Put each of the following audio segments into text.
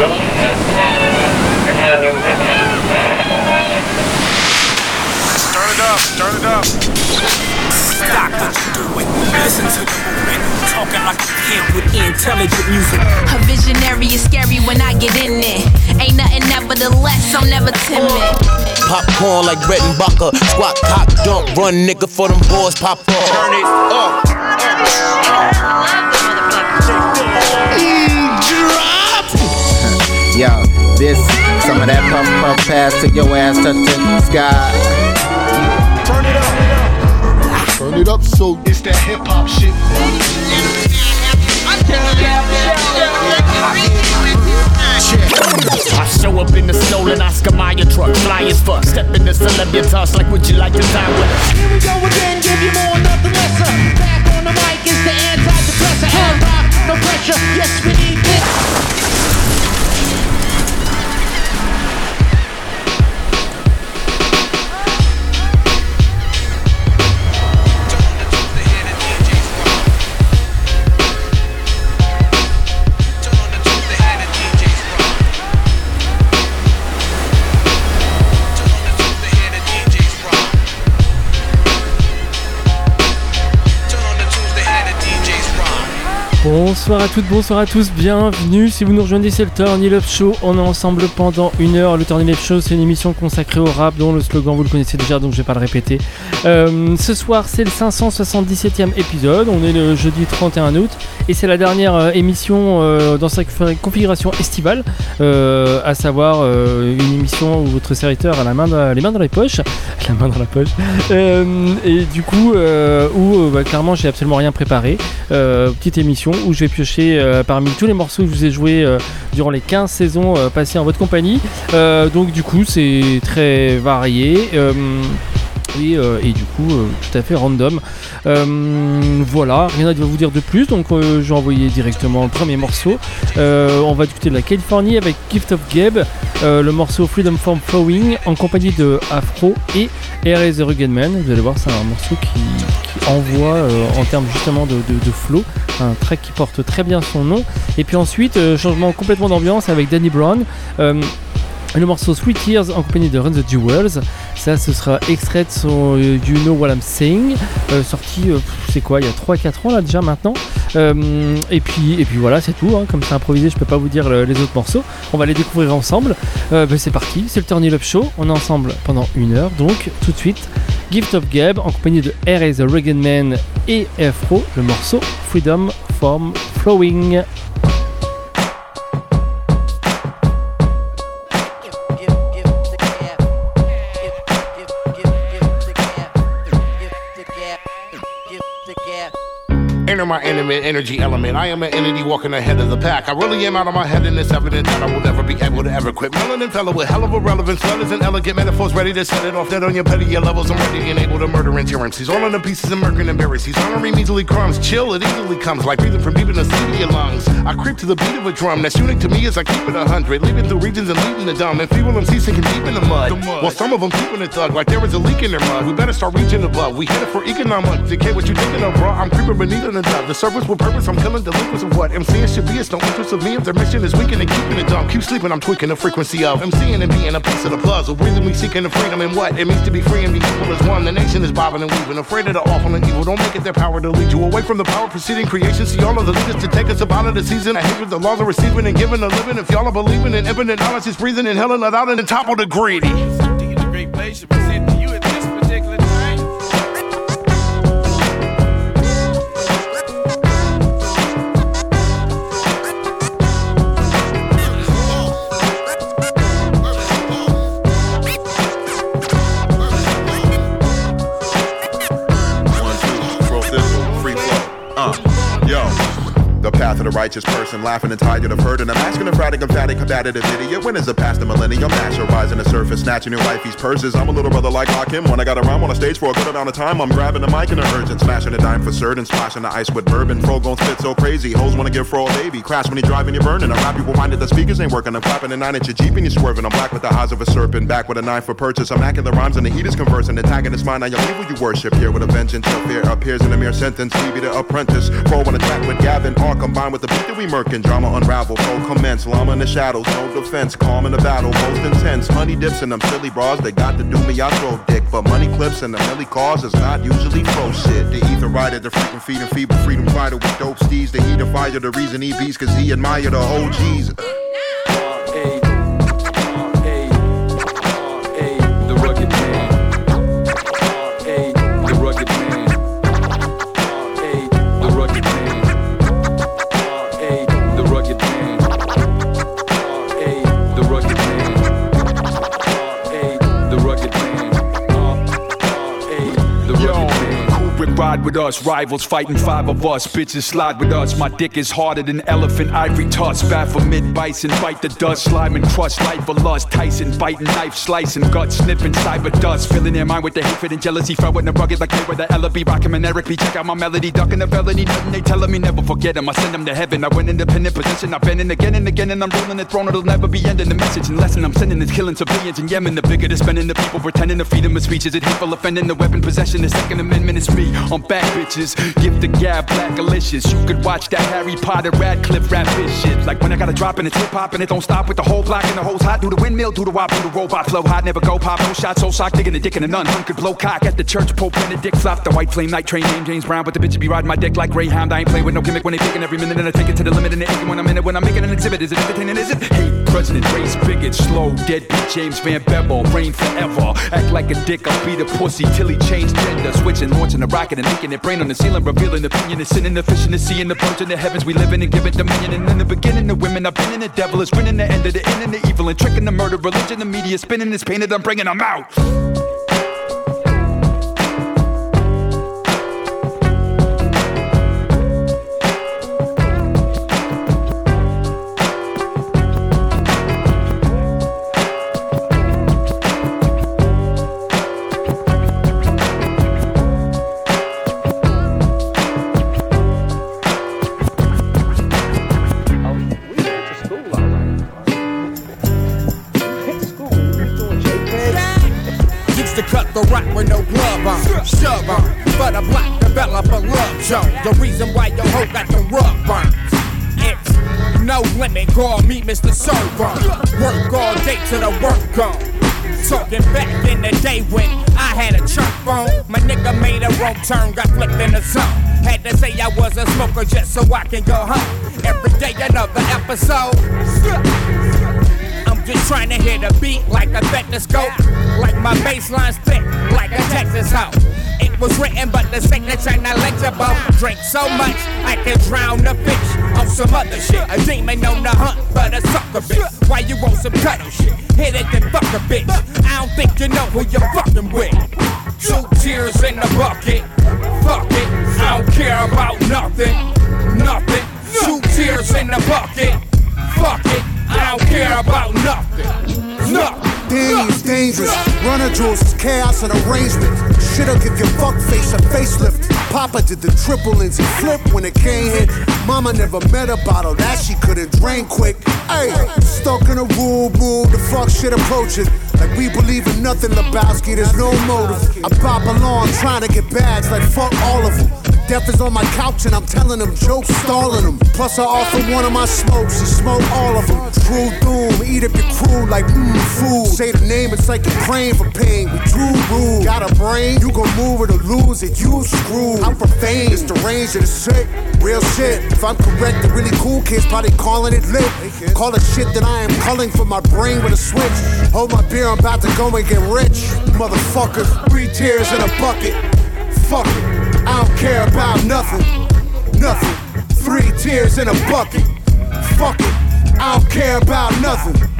Turn it up, turn it up. Stop what you doing. Listen to the movement. Talking like a kid with intelligent music. A visionary is scary when I get in it. Ain't nothing nevertheless, I'm never timid. Popcorn like bread and butter. Squat, cock, dump, run, nigga, for them boys pop up. Turn it up. This, some of that puff puff pass to your ass touch the sky. Turn it up. Turn it up so It's that hip hop shit. I show up in the stolen Oscar Mayer truck, fly as fuck. Step in the celebritas like, would you like to die with us? Here we go again, give you more, nothing lesser. Back on the mic is the antidepressant. Hand rock, no pressure. Yes, we need this. Bonsoir à toutes, bonsoir à tous, bienvenue. Si vous nous rejoignez, c'est le Turn Up Show. On est ensemble pendant une heure. Le Turn Up Show, c'est une émission consacrée au rap dont le slogan vous le connaissez déjà, donc je vais pas le répéter. Euh, ce soir, c'est le 577e épisode. On est le jeudi 31 août et c'est la dernière euh, émission euh, dans sa configuration estivale, à savoir une émission où votre serviteur a la main dans, les mains dans la poche, la main dans la poche. Et du coup, où bah, clairement, j'ai absolument rien préparé. Petite émission où je vais piocher euh, parmi tous les morceaux que je vous ai joués euh, durant les 15 saisons euh, passées en votre compagnie. Donc du coup c'est très varié. Euh, et, du coup, euh, tout à fait random. Euh, voilà, rien à vous dire de plus. Donc, je vais envoyer directement le premier morceau. On va écouter de la Californie avec Gift of euh, le morceau Freedom from Flowing en compagnie de Afro et R.A. The Rugged Man. Vous allez voir, c'est un morceau qui, envoie en termes justement de, flow. Un track qui porte très bien son nom. Et puis ensuite, changement complètement d'ambiance avec Danny Brown. Le morceau Sweet Tears en compagnie de Run the Jewels. Ça, ce sera extrait de son euh, You Know What I'm Saying, euh, sorti, euh, c'est quoi, il y a 3-4 ans là déjà maintenant. Et, puis, et puis voilà, c'est tout. hein. Comme c'est improvisé, je peux pas vous dire le- les autres morceaux. On va les découvrir ensemble. Ben, c'est parti, c'est le Turn Up Show. On est ensemble pendant une heure. Donc, tout de suite, Gift of Gab en compagnie de R.A. The Rugged Man et Afro, le morceau Freedom from Flowing. Enter my intimate energy element. I am an entity walking ahead of the pack. I really am out of my head, and it's evident that I will never be able to ever quit. Melanin fellow with hell of a relevance, letters and elegant metaphors, ready to set it off. Dead on your pettier levels, I'm ready and able to murder endurance. He's all in the pieces and murking embarrassed. He's honoring measly crumbs. Chill, it easily comes like breathing from deep in the seat of your lungs. I creep to the beat of a drum that's unique to me as I keep it a hundred. Leaving through regions and leaving the dumb. And feeble MCs sinking deep in the mud. While some of them keeping it dug like there is a leak in their mud. We better start reaching above. We headed for economic decay. What you thinking of, bro? I'm creeping beneath in the surface with purpose. I'm killing delinquents of what MCs should be. It's no interest of me if their mission is weakening and keeping it dumb. Keep sleeping. I'm tweaking the frequency of MCing and being a piece of the puzzle. Breathing me seeking the freedom and what it means to be free and be equal as one. The nation is bobbing and weaving. Afraid of the awful and evil. Don't make it their power to lead you away from the power preceding creation. See all of the leaders to take us up out of the season. I hate with the laws of receiving and giving a living. If y'all are believing in infinite knowledge, is breathing in hell and let out top of the greedy. The the righteous person, laughing and tired of hurting. I'm asking a emphatic, emphatic, combative idiot. When is the past a millennium? Master rising the surface, snatching your wifey's purses. I'm a little brother like Hakim. When I got a rhyme on a stage for a good amount of time, I'm grabbing the mic in an urgent, smashing a dime for certain, splashing the ice with bourbon. Fro gon' spit so crazy, hoes wanna give fro a baby. Crash when you driving, you're burning. I rap you reminded the speakers ain't working. I'm clapping a nine inch Jeep and you're swerving. I'm black with the eyes of a serpent, back with a knife for purchase. I'm hacking the rhymes and the heat is conversing, attacking this mind. Now your evil you worship here with a vengeance. Your fear appears in a mere sentence. Phoebe the apprentice, pro on a track with Gavin, all combined with the beat that we murkin', drama unravel, foe commence, llama in the shadows, no defense, calm in the battle, most intense. Honey dips in them silly bras, they got to do me, I throw dick, but money clips and the milli cars is not usually pro shit. The ether rider, the freaking feeding feeble freedom fighter with dope steeds, the heat of fire, the reason he beats, cause he admire the OGs. Ride with us, rivals fighting five of us. Bitches slide with us. My dick is harder than elephant ivory tusk. Baphomet bison, bite the dust, slime and crust, life for lust. Tyson biting knife, slicing gut, sniffing cyber dust. Filling their mind with the hatred and jealousy, throwing the rugged like they were the Ella B. Rockin' and Eric B. Check out my melody, ducking the felony. Nothing they telling me, never forget them. I send them to heaven. I went independent position. I've been in again and again, and I'm ruling the throne. It'll never be ending. The message and lesson I'm sending is killing civilians in Yemen. The bigger the spending, the people pretending to feed them with speeches. It hateful offending the weapon possession. The Second Amendment is me. I'm back, bitches. Give the gab black delicious. You could watch that Harry Potter Radcliffe rap this shit. Like when I got a drop and it's hip hop and it don't stop with the whole block and the hoes hot. Do the windmill, do the wop, do the robot flow hot. Never go pop, no shot, so sock, digging the dick in a nun. Could blow cock at the church. Pope Benedict flop the white flame night train named James Brown. But the bitch be riding my dick like Greyhound. I ain't playing with no gimmick when they picking every minute and I take it to the limit and they when I'm in it. When I'm making an exhibit, is it entertaining? Is it? Hate, president, race, bigot, slow, deadbeat, James Van Bevel, reign forever. Act like a dick, I'll beat a pussy till he changed gender. Switching, launching a rocket and making it brain on the ceiling, revealing opinion. It's sinning, the fish in the sea, and the birds in the heavens. We live in and give it dominion. And in the beginning, the women, I've been in the devil, is winning the end of the end and the evil, and tricking the murder, religion, the media, spinning this painted, I'm bringing them out. No glove on, shove on. But a black developer love Joe. The reason why your hoe got the rug burns. It's no limit, call me Mr. Server. Work all day to the work gone. Talking back in the day when I had a church phone. My nigga made a wrong turn, got flipped in the zone. Had to say I was a smoker just so I can go home. Every day another episode. Just trying to hit a beat like a stethoscope. Like my bassline's thick, like a Texas hoe. It was written, but the signature not legible. Drink so much, I can drown a fish on some other shit. A demon on the hunt, but a sucker bitch. Why you want some cuddle shit? Hit it then fuck a bitch. I don't think you know who you're fucking with. Two tears in the bucket. Fuck it, I don't care about nothing. Nothing. Two tears in the bucket. Fuck it, I don't care about nothing. Nothing. Is dangerous. Run the Jewels is chaos and arrangement. Shit'll give your fuck face a facelift. Papa did the triple Lindsay flip when it came hit. Mama never met a bottle that she couldn't drain quick. Hey, stuck in a rule, rule, the fuck shit approaching. Like we believe in nothing, Lebowski, there's no motive. I pop along trying to get bags, like fuck all of them. Death is on my couch and I'm telling them jokes, stalling them. Plus I offer one of my smokes, she smoke all of them. True doom, eat up your crew like mmm food. Say the name, it's like you're praying for pain. We true rule. Got a brain, you gon' move it or lose it, you screwed. I'm profane, it's the range of the sick. Real shit. If I'm correct, the really cool kids probably calling it lit. Call it shit that I am culling for my brain with a switch. Hold my beer, I'm about to go and get rich. Motherfucker, three tears in a bucket. Fuck it, I don't care about nothing. Nothing. Three tears in a bucket. Fuck it, I don't care about nothing.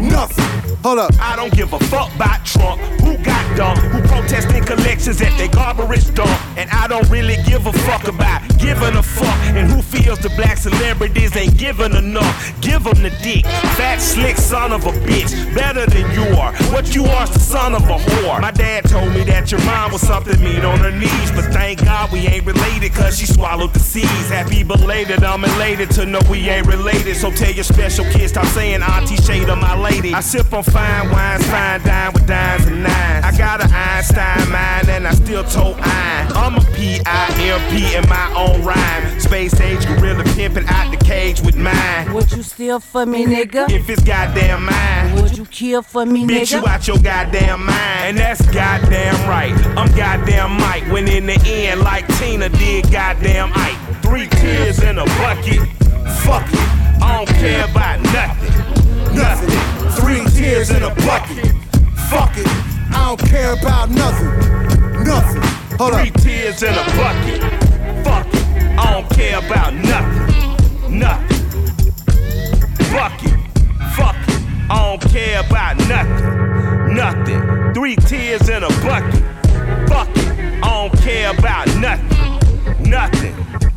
Nothing. Hold up. I don't give a fuck about Trump. Who got dumped? Who protesting collections at their garbage dump? And I don't really give a fuck about giving a fuck. And celebrities ain't giving enough? Give them the dick. Fat, slick son of a bitch. Better than you are. What you are is the son of a whore. My dad told me that your mom was something mean on her knees. But thank God we ain't related cause she swallowed the seeds. Happy belated, I'm elated to know we ain't related. So tell your special kid, stop saying auntie shade my lady. I sip on fine wines, fine dine with dimes and nines. I got an Einstein mind and I still told iron. I'm a P-I-M-P in my own rhyme. Space age gorilla pimping out the cage with mine. Would you steal for me, nigga? If it's goddamn mine. Would you kill for me, Bitch, nigga? you out your goddamn mind. And that's goddamn right. I'm goddamn Mike. When in the end, like Tina did goddamn Ike. Three tears in a bucket. Fuck it. I don't care about nothing. Nothing. Three tears in a bucket. Fuck it. I don't care about nothing. Nothing. Hold Three up. tears in a bucket. Fuck it. I don't care about nothing. Nothing. Bucket. Fuck it. I don't care about nothing. Nothing. Three tears in a bucket. Fuck it. I don't care about nothing. Nothing.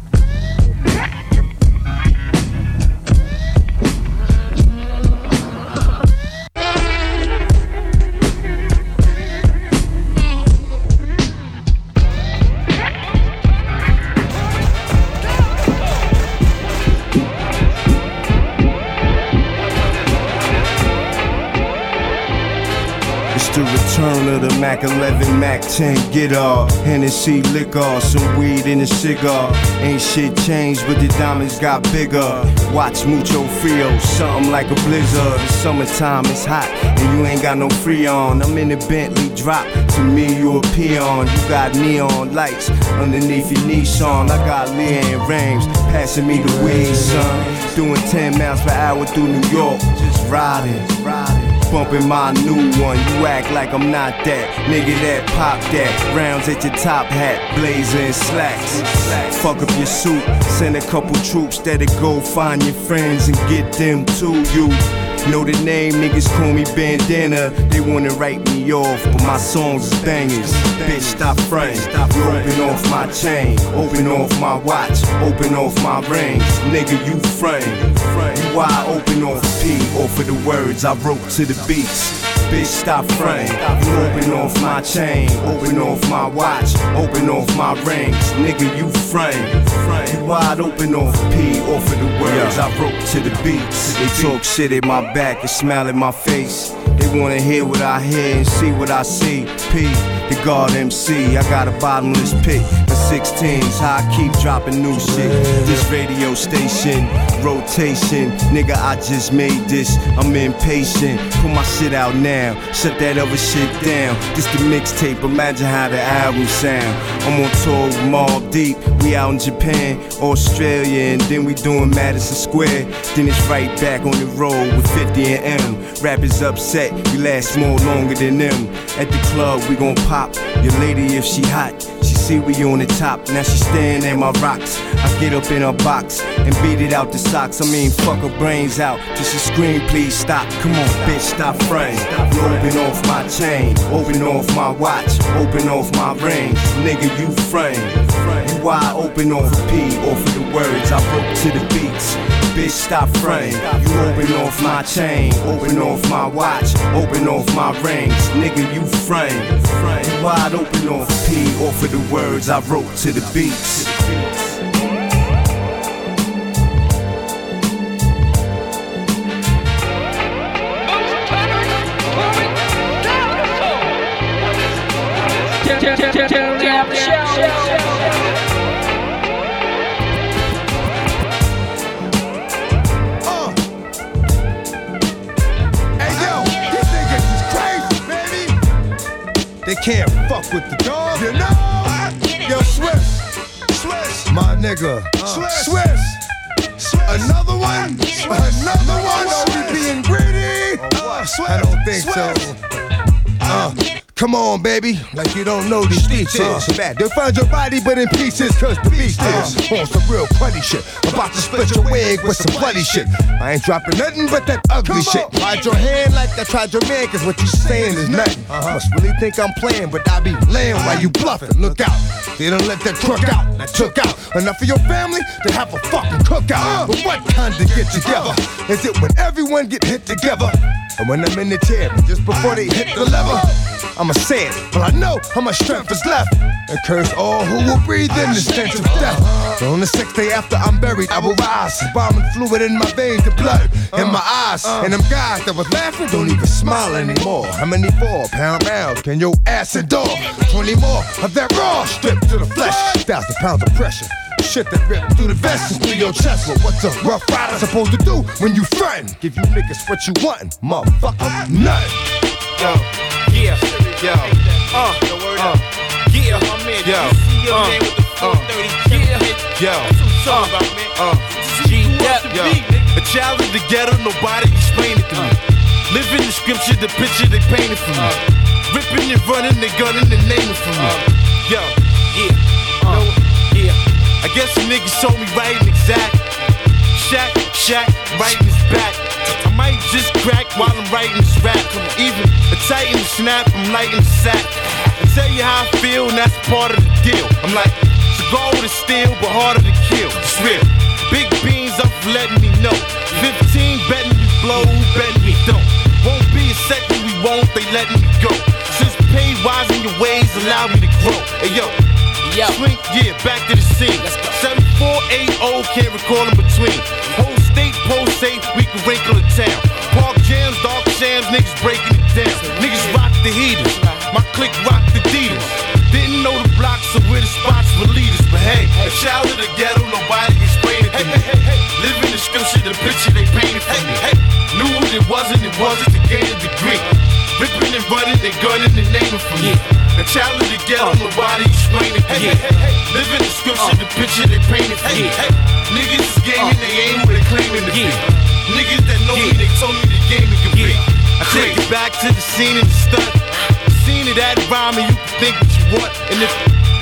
The return of the Mac 11, Mac 10, get off. Hennessy liquor, some weed in a cigar. Ain't shit changed, but the diamonds got bigger. Watch mucho frio, something like a blizzard. The summertime is hot, and you ain't got no free on. I'm in a Bentley drop, to me you a peon. You got neon lights underneath your Nissan. I got Leah and Rames passing me the weed, son. Doing 10 miles per hour through New York, just riding, riding bumping my new one. You act like I'm not that. Nigga that pop that. Rounds at your top hat, blazer and slacks. Fuck up your suit. Send a couple troops that'll go find your friends and get them to you. Know the name, niggas call me bandana. They wanna write me off, but my songs is bangers. Bitch, stop frontin'. You open off my chain, open off my watch, open off my rings. Nigga, you frontin'. You wide open off P, off of the words I wrote to the beats. Bitch, stop frontin'. You open off my chain, open off my watch, open off my rings. Nigga, you frontin'. You wide open off P, off of the words I wrote to the beats. They talk shit at my back and smile at my face. They wanna hear what I hear and see what I see. P, the God MC. I got a bottomless pit. The 16s, how I keep dropping new shit. This radio station, rotation. Nigga, I just made this. I'm impatient. Put my shit out now. Shut that other shit down. This the mixtape. Imagine how the album sound. I'm on tour with Mobb Deep. We out in Japan, Australia, and then we doing Madison Square. Then it's right back on the road with 50 and Em. Rappers upset, we last more longer than them. At the club, we gon' pop. Your lady, if she hot, see we on the top. Now she staring at my rocks. I get up in her box and beat it out the socks. I mean, fuck her brains out. Till she scream, please stop. Come on, bitch, stop frontin'. You open off my chain, open off my watch, open off my rings. Nigga, you frontin'. You wide open off P, off of the words I wrote to the beats. Bitch, stop frontin'. You open off my chain, open off my watch, open off my rings. Nigga, you frontin'. You wide open off P, off of the words I wrote to the uh. crazy, baby. They can't fuck with the dog. You know? Yo, Swizz. Swizz. My nigga. Swizz. Swizz. Another one? Another one? Are we being greedy? I don't think so. Uh, come on, baby. Like you don't know these streets is bad. They'll find your body, but in pieces, cause the beast is on some real funny shit. About to split your wig with some bloody shit. I ain't dropping nothing but that ugly shit. Ride your hand like I tried your man, cause what you saying is nothing. Must really think I'm playing, but I be laying while you bluffing. Look out. They don't let that truck out. I took out enough for your family to have a fucking cookout. But what kind of get together? Is it when everyone get hit together? And when I'm in the chair, just before they hit the lever, I'ma say it, but I know how much strength is left. And curse all who will breathe in the stench of death. So on the sixth day after I'm buried, I will rise. Bombing fluid in my veins, the blood in my eyes. And them guys that was laughing don't even smile anymore. How many four pound rounds can your ass endure? 20 more of that raw stripped to the flesh. Thousand pounds of pressure. Shit that ripped through the and through your chest. Well, what's a rough rider supposed to do when you friend? Give you niggas what you want, motherfucker. Nothing. Yo, yeah, yo, uh, uh, yeah, yo, uh, uh, yeah, yo, uh, uh, G, yo, a child of the ghetto, nobody explain it to me. Living the scripture, the picture they painted for me. Ripping and running, they gunning and naming for me. Yo, yeah, no, yeah. I guess the niggas told me right and exact. Shack, shack, writing his back. I might just crack while I'm writing this rap. Even a the snap, I'm lighting the sack. I tell you how I feel, and that's part of the deal. I'm like, cigar with a steel, but harder to kill. It's real. Big beans up for letting me know. 15 betting we blow, betting we don't. Won't be a second we won't, they letting me go. Since pay wise in your ways allow me to grow. Hey yo, Yo. Swing, yeah, back to the scene. 7480, can't recall in between. Whole state, post safe, we can wrinkle the town. Park jams, dark shams, niggas breaking it down. Niggas rock the heaters, my clique rock the Adidas. Didn't know the blocks or where the spots were leaders, but hey, a child of the ghetto, nobody explained it to me. Living the scripture, the picture they painted for me. Knew what it wasn't, it wasn't to gain a degree. Ripping and running, they gunning and naming for me. A child of the ghetto, nobody explain it me. Living the scripture, the picture they painted for me. Niggas is gaming, they ain't who they claiming to be. Niggas that know me, they told me the game it could be. I take it back to the scene and the stunt. Seen it at rhyme and you can think what you want. And if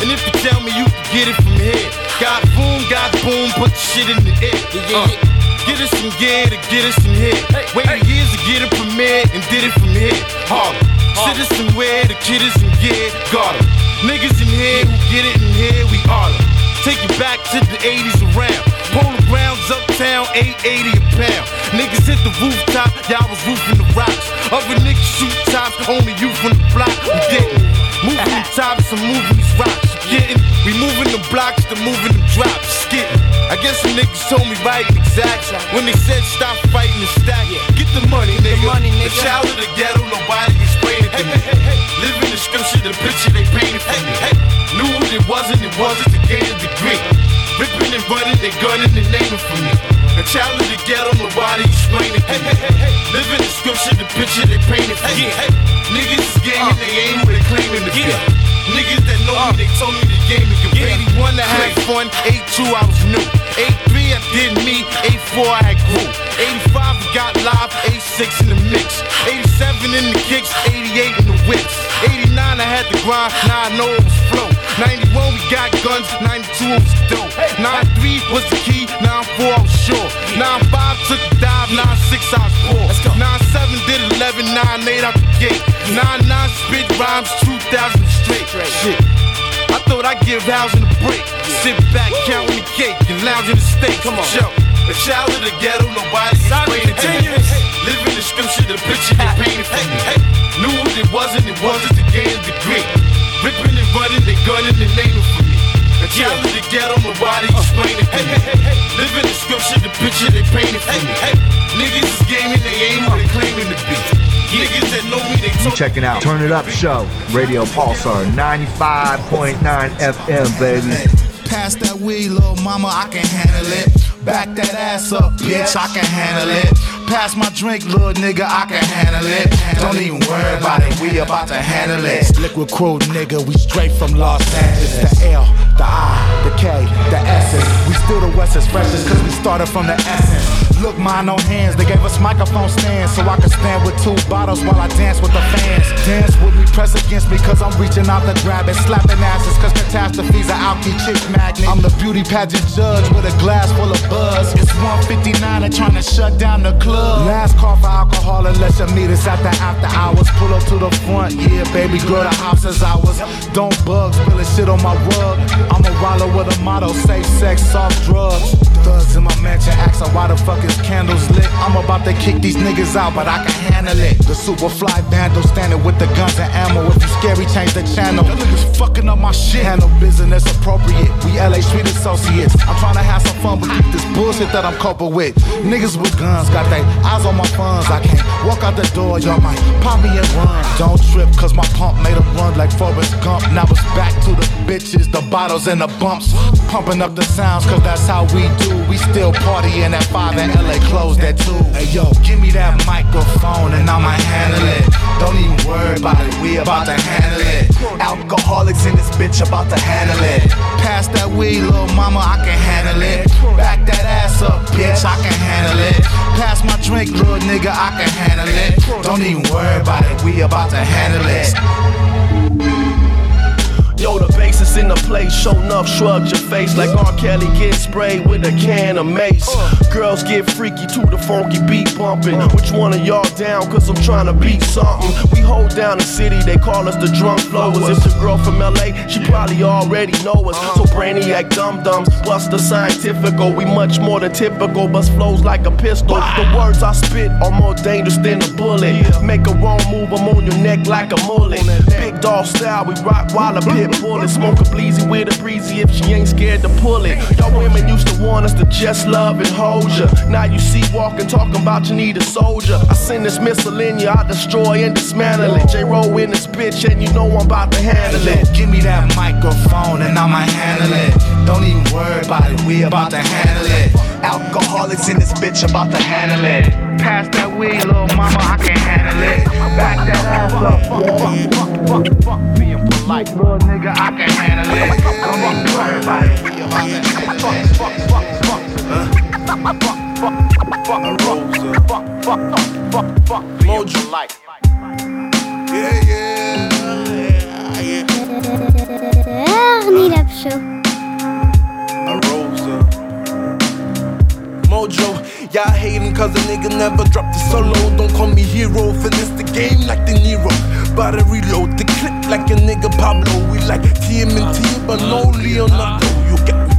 and if you tell me you can get it from here, got boom, got boom, put the shit in the air. Uh, Get us some gear to get us some here. Waited years to get it from premiered and did it from here. Harlem. Citizen wear, the kid is in gear, got 'em. Niggas in here who get it in here, we 'em. Take you back to the 80s around. Polar Browns uptown, 880 a pound. Niggas hit the rooftop, y'all was roofing the rocks. Other niggas shoot tops, only you from the block. We getting moving them tops and moving these rocks. Getting, we moving the blocks to moving them drops. Getting. I guess some niggas told me right exact when they said stop fighting and stack. Get the money, nigga. The child of the ghetto, nobody explain it to me. Living the scripture, the picture they painted for me. Knew what it wasn't, it wasn't to gain a degree. Ripping and running, they gunning and naming for me. A child of the ghetto, nobody explain it to me. Living the scripture, the picture they painted for me. Niggas is gaming, they ain't who they claiming to be. Niggas that know me, they told me the game is good. 81 I had fun, 82 I was new. 83 I did me, 84 I had grew. 85 we got live, 86 in the mix. 87 in the kicks, 88 in the whips. 89 I had the grind, now I know it was flow. 91 we got guns, 92 it was dope. 93 was the key, 94 I'm sure. 95 took the dive, 96 I was poor. 97 did 11, Nine eight out the gate. 99 spit rhymes, 2000 straight. Shit. I thought I'd give housing a break. Sit back, counting the cake, and lounge in the steak. Come on. Yo, a child of the ghetto, nobody explain it to me. Living the scripture, the picture they painted for me. Knew what it wasn't, it wasn't to gain a degree. Ripping and running, they gunning and naming for me. A child of the ghetto, nobody explain it to. Living the scripture, the picture they painted for me. Niggas is gaming, they ain't who they claiming to be. Niggas that know me, they You checking out Turn It Up Show, Radio Pulsar 95.9 FM, baby. Pass that weed, little mama, I can handle it. Back that ass up, bitch, I can handle it. Pass my drink, little nigga, I can handle it. Don't even worry about it, we about to handle it. Likwit Crew, nigga, we straight from Los Angeles. The L, the I, the K, the S. We still the West's freshest, cause we started from the essence. Look, mine no hands. They gave us microphone stands so I could stand with two bottles while I dance with the fans. Dance with me, press against me, cause I'm reaching out to grab it. Slapping asses, cause catastrophes are alky chick magnet. I'm the beauty pageant judge with a glass full of buzz. It's 159 and trying to shut down the club. Last call for alcohol unless you meet us at the after hours. Pull up to the front, yeah, baby girl, the house is ours. Don't bug, spilling shit on my rug. I'm a roller with a motto, safe sex, soft drugs. Thugs in my mansion asking why the fuck is candles lit. I'm about to kick these niggas out, but I can handle it. The super fly vandal standing with the guns and ammo. If you scary, change the channel. Niggas fucking up my shit. Handle business appropriate. We LA Street Associates. I'm trying to have some fun, but this bullshit that I'm coping with. Niggas with guns got they eyes on my funds. I can't walk out the door, y'all might pop me and run. Don't trip, cause my pump made a run like Forrest Gump. Now it's back to the bitches, the bottles and the bumps. Pumping up the sounds, cause that's how we do. We still partying at 5 and LA closed at 2. Hey yo, give me that microphone and I'ma handle it. Don't even worry about it, we about to handle it. Alcoholics in this bitch about to handle it. Pass that weed, little mama, I can handle it. Back that ass up, bitch, I can handle it. Pass my drink, little nigga, I can handle it. Don't even worry about it, we about to handle it. Yo, the in the place, show enough, shrugged your face like R. Kelly get sprayed with a can of mace. Girls get freaky to the funky beat bumping. Which one of y'all down? Cause I'm trying to beat something. We hold down the city, they call us the drunk flowers. If the girl from LA, she probably already know us. So brainiac dum dums, what's the scientifical? We much more than typical, bust flows like a pistol. The words I spit are more dangerous than a bullet. Make a wrong move, I'm on your neck like a mullet. Big dog style, we rock while a pit bull it. Smoke a with a breezy if she ain't scared to pull it. Y'all women used to want us to just love and hold ya. Now you see walking, talking about you need a soldier. I send this missile in you, I destroy and dismantle it. J-Ro in this bitch, and you know I'm about to handle it. Give me that microphone and I'ma handle it. Don't even worry about it, we about to handle it. Alcoholics in this bitch about to handle it. Pass that weed, little mama, I can handle it. Back that ass up. Fuck, fuck, fuck, fuck, being polite. Little nigga, I can handle it. Don't even worry about it, we about to handle it. Fuck, fuck, fuck, fuck. Fuck, fuck, fuck, fuck, fuck, fuck, fuck, fuck, being polite. Yeah, yeah, yeah. Ernie Lab Show. Mojo, y'all hating cause a nigga never dropped a solo. Don't call me hero, finish the game like the Nero. To reload the clip like a nigga Pablo. We like TMNT, but no Leonardo. You get me?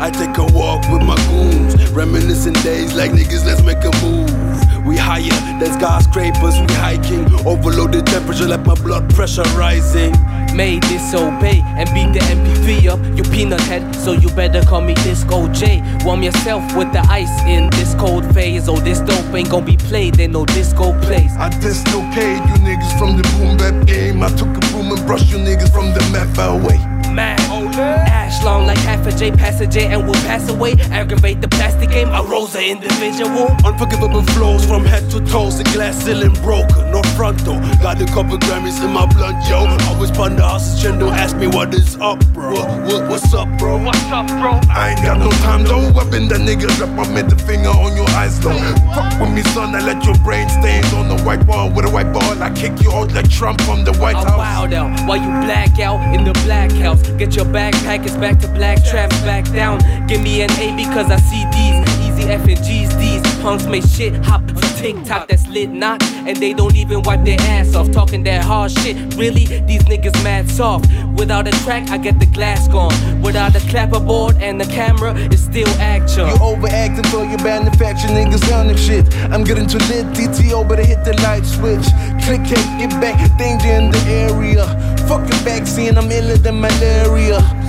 I take a walk with my goons, reminiscing days like niggas, let's make a move. We higher than skyscrapers, we hiking. Overloaded temperature like my blood pressure rising. May disobey and beat the MPV up, you peanut head, so you better call me Disco J. Warm yourself with the ice in this cold phase. Oh, this dope ain't gonna be played, in no disco place. I dislocate you niggas from the boom bap game. I took a broom and brushed you niggas from the meth away. Man, ash long like half a J, pass a J and we'll pass away. Aggravate the plastic game, I rose an individual. Unforgivable flows from head to toes, the glass ceiling broken, no front door. Got a couple Grammys in my blood, yo. Always the houses, don't ask me what is up, bro. What, what, what's up, bro? What's up, bro? I ain't got no time though. Weapon that nigga drop my middle finger on your eyes though. Fuck with me, son. I let your brain stains on the white wall with a white ball. I kick you out like Trump from the White I'm House. wild out while you black out in the black house. Get your backpack, it's back to black traps, back down. Give me an A because I see these F and G's. These punks make shit hop for TikTok that's lit not, and they don't even wipe their ass off. Talking that hard shit, really? These niggas mad soft. Without a track, I get the glass gone. Without a clapperboard and the camera, it's still action. You overacting for your manufacture niggas on them shit. I'm getting too lit, DTO, oh, better hit the light switch. Click, click, get back, danger in the area. Fucking vaccine, I'm iller than malaria.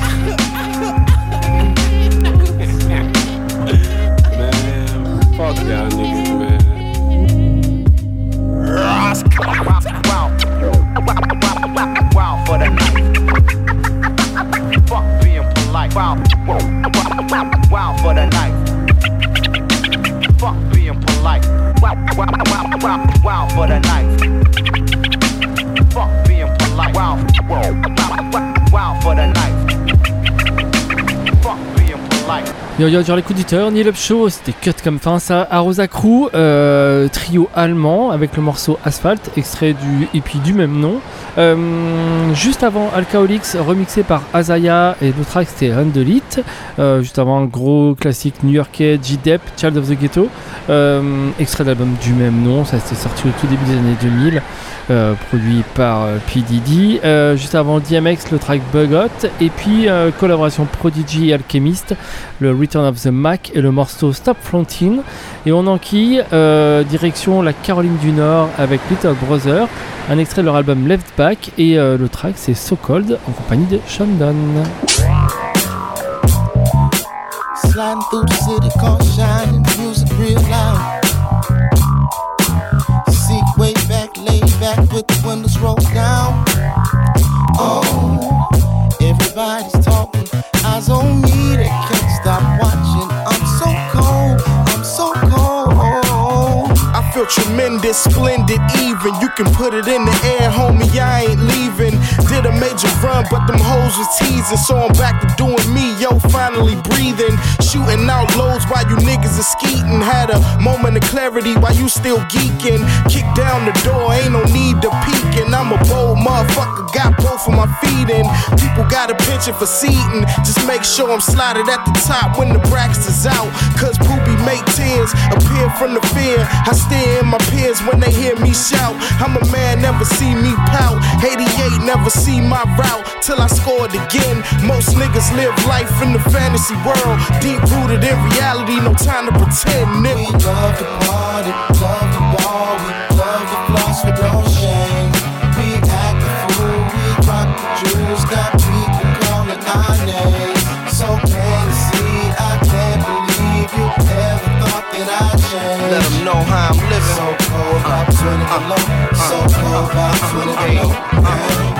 Fuck y'all niggas, man. Wow for the night. Fuck being polite. Wow. Wow wow for the night. Fuck being polite. Wow, wow, wow, wow, wow for the night. Fuck being polite. Wow, wow, wow, wow for the night. Fuck being polite. Yo yo, sur l'écoute d'auditeur, Neil Up Show, c'était cut comme fin ça. Arosa Crew, euh, trio allemand avec le morceau Asphalt, extrait du EP du même nom. Euh, juste avant Alcoholics, remixé par Azaya et le track c'était Undelit. Euh, juste avant, gros classique new-yorkais, G-Dep, Child of the Ghetto. Euh, extrait d'album du même nom, ça c'était sorti au tout début des années 2000. euh, produit par euh, P. Diddy. Euh, juste avant DMX, le track Bugot. Et puis collaboration Prodigy et Alchemist, le Return of the Mac et le morceau Stop Frontin. Et on enquille euh, direction la Caroline du Nord avec Little Brother. Un extrait de leur album Left Back. Et euh, le track c'est So Cold en compagnie de Sean Dunn. Sliding down. Tremendous, splendid, even. You can put it in the air, homie. I ain't leaving. Did a major run, but them hoes was teasing. So I'm back to doing me, yo, finally breathing. Shooting out loads while you niggas are skeeting. Had a moment of clarity while you still geeking. Kick down the door, ain't no need to peeking. I'm a bold motherfucker, got both of my feet in. People got a penchant for seating. Just make sure I'm slotted at the top when the brackets is out. Cause poopy make tears appear from the fear. I stare in my peers when they hear me shout. I'm a man, never see me pout. 88, never see my route till I scored again. Most niggas live life in the fantasy world. Deep rooted in reality, no time to pretend, nigga. We love to party, love to ball, we love to floss with no shame. We act the fool, we rock the jewels, got people calling our name. So to see, I can't believe you ever thought that I'd change. Let 'em know how I'm living. So cold, about 20 below. So cold, about 20 below.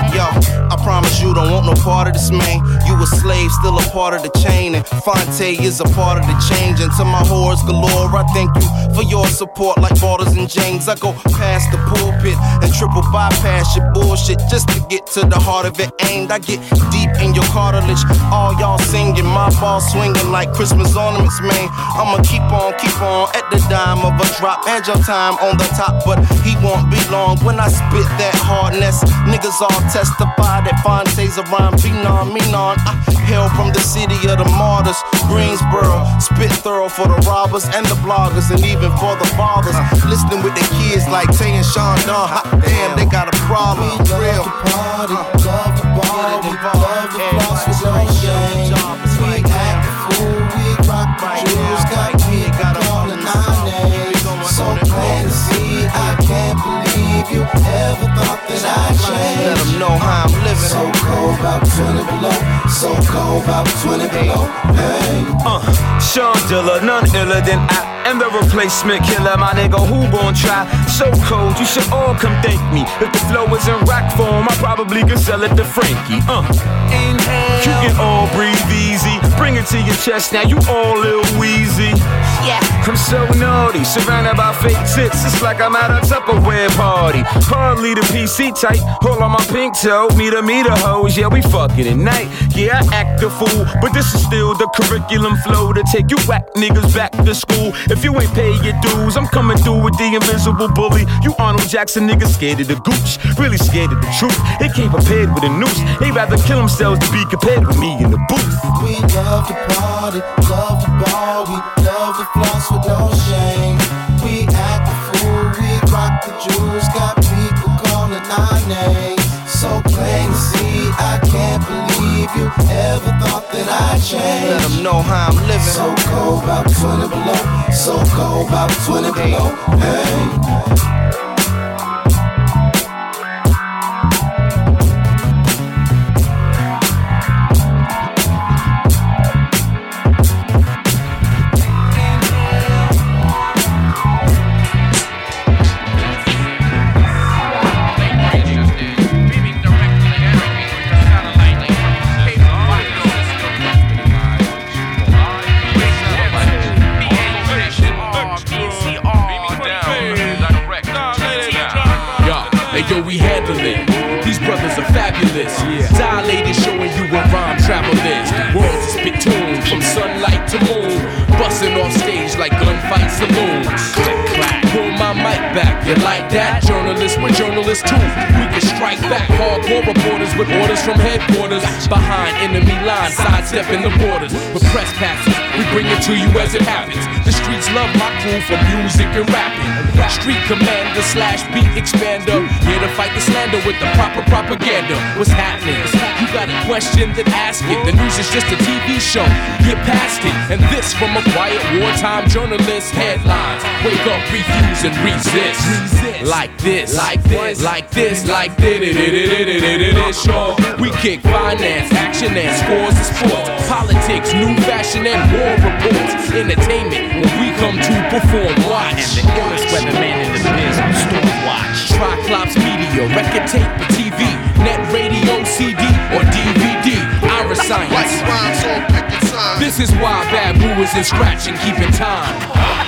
You don't want no part of this, man. You a slave, still a part of the chain. And Phonte is a part of the change. And to my whores galore, I thank you for your support like Borders and James. I go past the pulpit and triple bypass your bullshit just to get to the heart of it aimed. I get deep in your cartilage. All y'all singing, my ball swinging like Christmas ornaments, man. I'ma keep on, keep on at the dime of a drop. Had your time on the top, but he won't be long when I spit that hardness. Niggas all testify that Phonte's around Phenom, Menon. I hail from the city of the martyrs, Greensboro. Spit thorough for the robbers and the bloggers, and even for the fathers. Listening with the kids like Tay and Sean Dunn. Hot damn, they got a problem. Real. Party, love ball, we love to floss with no shame. We act the fool, we rock the jewels, got people calling our name. So to see, I can't believe you ever thought that I'd change. Let 'em know how I'm living. So cold, about 20 below. So cold, about 20 below. Hey. Uh, Sean Dilla, none iller than I am the replacement killer. My nigga, who gon' try? So cold, you should all come thank me. If the flow was in rock form, I probably could sell it to Frankie. Uh, inhale. You can all breathe easy. Bring it to your chest, now you all little wheezy. Yeah, I'm so naughty, surrounded by fake tits. It's like I'm at a Tupperware party. Hardly the PC type, hold on my pink toe. Meet a meter hoes, yeah, we fucking at night. Yeah, I act a fool, but this is still the curriculum flow to take you whack niggas back to school. If you ain't pay your dues, I'm coming through with the invisible bully. You Arnold Jackson niggas scared of the gooch, really scared of the truth. They came prepared with a noose. They rather kill themselves to be compared with me in the booth. Love to party, love to ball, we love to floss with no shame. We act the fool, we rock the jewels, got people calling our name. So plain to see, I can't believe you ever thought that I'd change. Let 'em know how I'm living. So cold, about 20 below. So cold, about 20 below. Hey. Expander. Here to fight the slander with the proper propaganda. What's happening? You got a question, then ask it. The news is just a TV show. Get past it. And this from a quiet wartime journalist. Headlines. Wake up, refuse, and resist. Like this, like this, like this, like this. Sure, we kick finance, action, and scores of sports. Politics, new fashion, and war reports. Entertainment when we come to perform. Watch. And the illest weatherman in the biz Storm Watch. Triclops Media, record tape, TV, net radio, CD, or DVD. Iriscience. This is why Babu is in scratch and keeping time.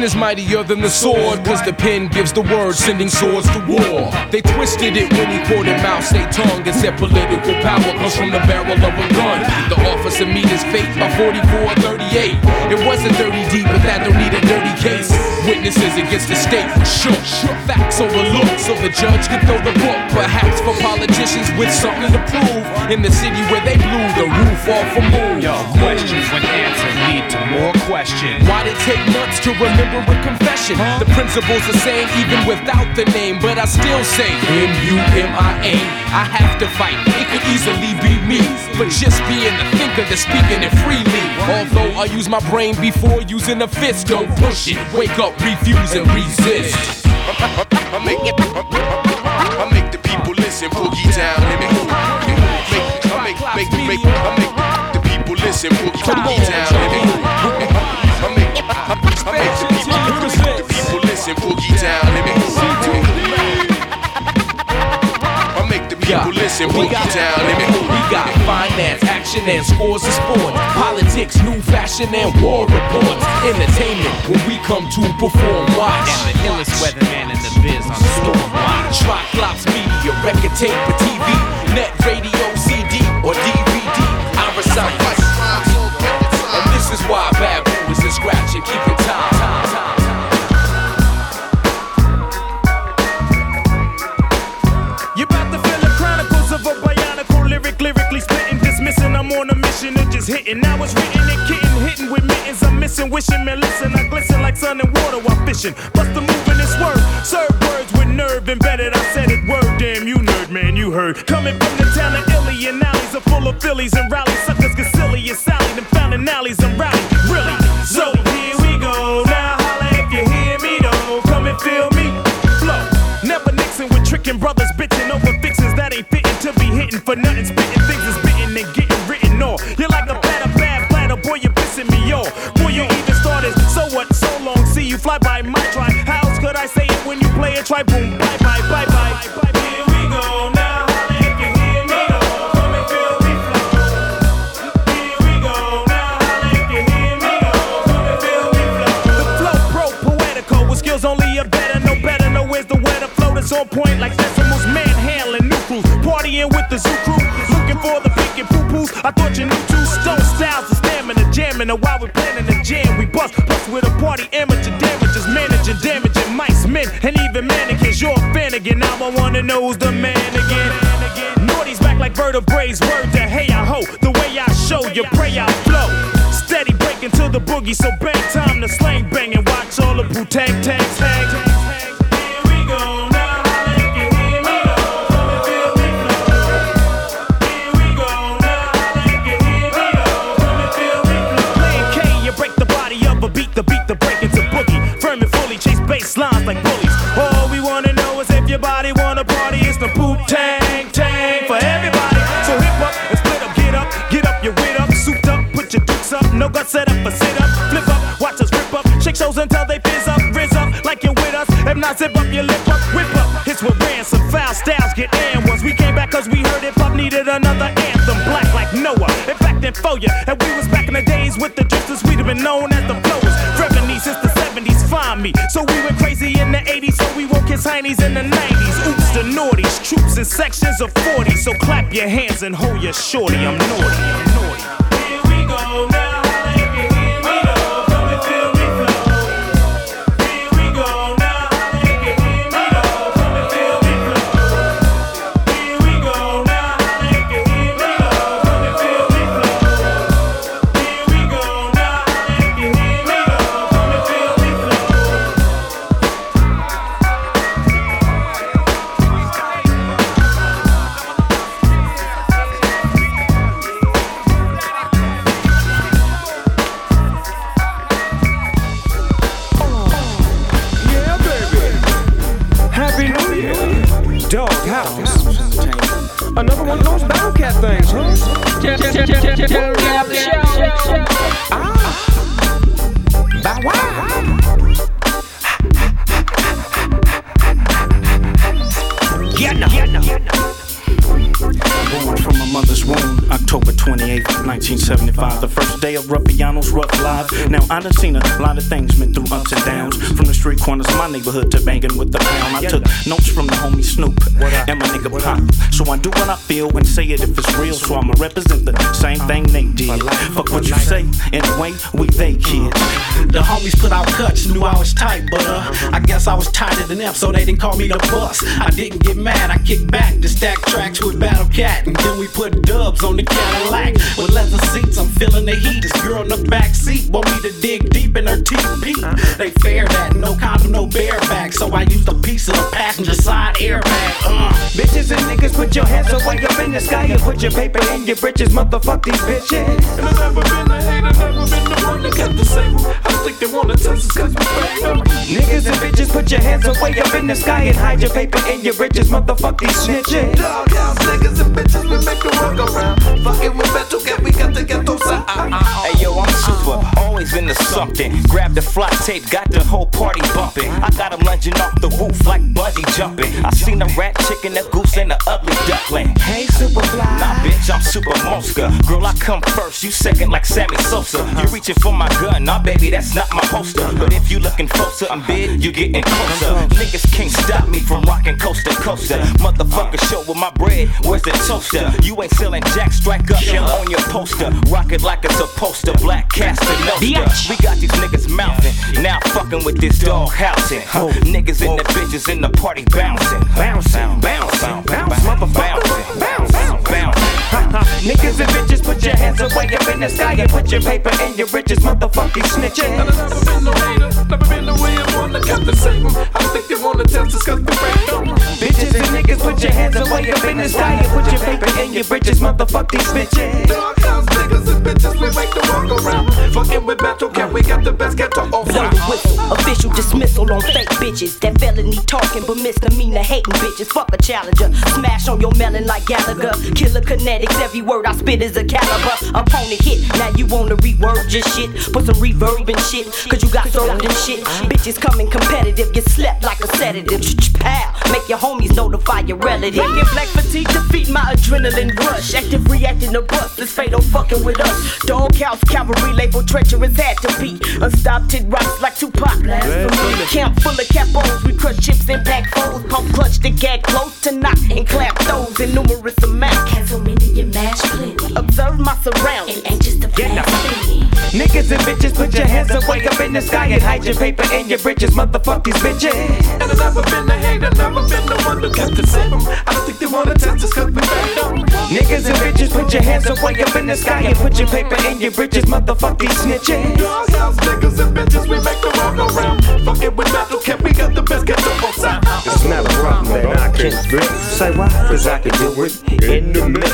Pen is mightier than the sword, cause the pen gives the word, sending swords to war. They twisted it when he quoted Mao Zedong and said political power comes from the barrel of a gun. The officer meet his fate by 44 38. It wasn't 30 deep, but that don't need a dirty case. Witnesses against the state were shook. Facts overlooked, so the judge could throw the book. Perhaps for politicians with something to prove. In the city where they blew the roof off a moon. Yo, questions when answers lead to more questions. Why'd it take months to remember a confession? The principles are same even without the name, but I still say M-U-M-I-A. I have to fight. It could easily be me, but just being the thinker that's speaking it freely. Although I use my brain before using a fist, don't push it. Wake up, refuse, and resist. I make, I make the people listen, boogie down, me I make, I make, make, I make the people listen, boogie, down, I make, I make the people, the listen, boogie down, let me I make the people listen, boogie down, let me We got finance, action, and scores of sport. Politics, new fashion, and war reports. Entertainment when we come to perform. Watch. And the illest weatherman in the biz on Storm Watch. Triclops Media, record tape or TV, net radio, CD, or DVD. Iriscience. And this is why Babu I'm on a mission and just hitting. Now it's written and kitten, hitting with mittens. I'm missing, wishing, man, listen. I glisten like sun and water while fishing. Bust the move in this word. Serve words with nerve embedded. I said it word, damn you nerd, man, you heard. Coming from the town of Illy and alleys are full of Phillies and rallies. Suckers get silly and Sally, them founding alleys and rally. Really? So here we go. Now holla if you hear me, though. Come and feel me. Flow. Never Nixon with tricking brothers, bitching over fixins that ain't fitting to be hitting for nothing. It? Boom, bye bye, bye bye. Here we go now. if you hear me. Come feel me flow. Here we go now. if you hear me, and feel me flow. The flow pro poetical with skills only a better, no better, no where's the flow that's on point like decimals, manhandling new crews, partying with the zoo crew, looking for the pink and poo poos. I thought you knew two stone styles, the stamina jamming, and while we planning the jam, we bust, bust with a party amateur damages, managing, damaging mice, men, and even a I wanna know who's the man again. Naughty's back like vertebrae, word to hey I ho, the way I show you pray I flow. Steady breaking to the boogie, so bang time to slang bang and watch all the poo tang not, zip up your lip up, whip up. Hits with ransom, foul styles get and once we came back cause we heard hip hop needed another anthem, black like Noah. In fact, running for you. And we was back in the days with the drifters, we'd have been known as the blowers. Revenue since the 70s, find me. So we went crazy in the 80s, so we woke his heinies in the 90s. Oops, the naughties, troops in sections of 40. So clap your hands and hold your shorty, I'm naughty. I done seen a lot of things, been through ups and downs. From the street corners of my neighborhood to banging with the pound. I took notes from the homie Snoop and my nigga Pop. So I do what I feel and say it if it's real. So I'ma represent the same thing they did. Fuck what you say, anyway, we they kids. The homies put out cuts, knew I was tight, but uh, I guess I was tighter than them, so they didn't call me the boss. I didn't get mad, I kicked back to stack tracks with Battle Cat, and then we put dubs on the Cadillac with leather seats. I'm feeling the heat. This girl in the back seat want me to dig deep in her TP. They fair that, no condom, no bareback, so I used a piece of the passenger side airbag. Uh. Bitches and niggas, put your hands up way up in the sky and put your paper in your britches, motherfuck these bitches. And I've never been a hater, never been the one that got the same. I don't think they wanna test us cause we fade them. Niggas and bitches, put your hands up way up in the sky and hide your paper in your britches, motherfuck these snitches. Doghouse niggas and bitches, we make the work around. Fucking with Metal Cat, we got the ghetto side. Hey yo, Super, always into something. Grab the fly tape, got the whole party bumping. I got 'em lunging off the roof like bungee jumping. I seen a rat chicken, a goose, and a ugly duckling. Hey, Superfly. Nah, bitch, I'm super monster. Girl, I come first, you second like Sammy Sosa. You reaching for my gun, nah, baby, that's not my poster. But if you looking closer, I'm big, you getting closer. Niggas can't stop me from rocking coast to coaster. Motherfucker, show with my bread, where's the toaster? You ain't selling jack, strike up on your poster. Rock it like it's supposed to, black and We got these niggas mouthing, now fucking with this dog housing. Huh. Niggas in the bitches in the party bouncing. Bouncing, bouncing, bounce, motherfucker, bounce, bounce. Niggas and bitches, put your hands up way up in the sky and put your paper in your britches, motherfuck these snitches. And I've never been no hater, never been the way I wanna got the same. I think they wanna test us cause we fade. Bitches and niggas, put your hands up way up in the sky and put your paper in your britches, motherfuck these bitches. Doghouse niggas and bitches, we make the work around. Fucking with Metal Cat, we got the best ghetto Blow offer. the whistle, official dismissal on fake bitches. That felony talking, but misdemeanor hating bitches. Fuck a challenger. Smash on your melon like Gallagher. Killer kinetics, every word I spit is a caliber. Opponent hit, now you wanna reword your shit. Put some reverb and shit, cause you got served and shit. Bitches coming competitive, get slept like a sedative. Pow, make your homies notify your relatives. Making black fatigue defeat my adrenaline rush. Active reacting to bust, this fatal fucking with us. Doghouse cavalry label treacherous had to be. Unstopped hit rocks like Tupac. Blasphemy. Camp full of capos, we crush chips and pack foes. Pump clutch to get close to knock and clap those in numerous amounts. Niggas and bitches, put your hands up, wake up in the sky and hide your paper in your britches, motherfuck these bitches. And I've never been a hater, never been the one that got the same. I don't think they wanna test us cause we fade them. Niggas and bitches, put your hands up, wake up in the sky and put your paper in your britches, motherfuck these snitches. Doghouse niggas and bitches, we make the work around. Fucking with Metal Cat, we got the best ghetto sound. It's not a problem that I can't spit. Say why? Cause I can do it in the mix.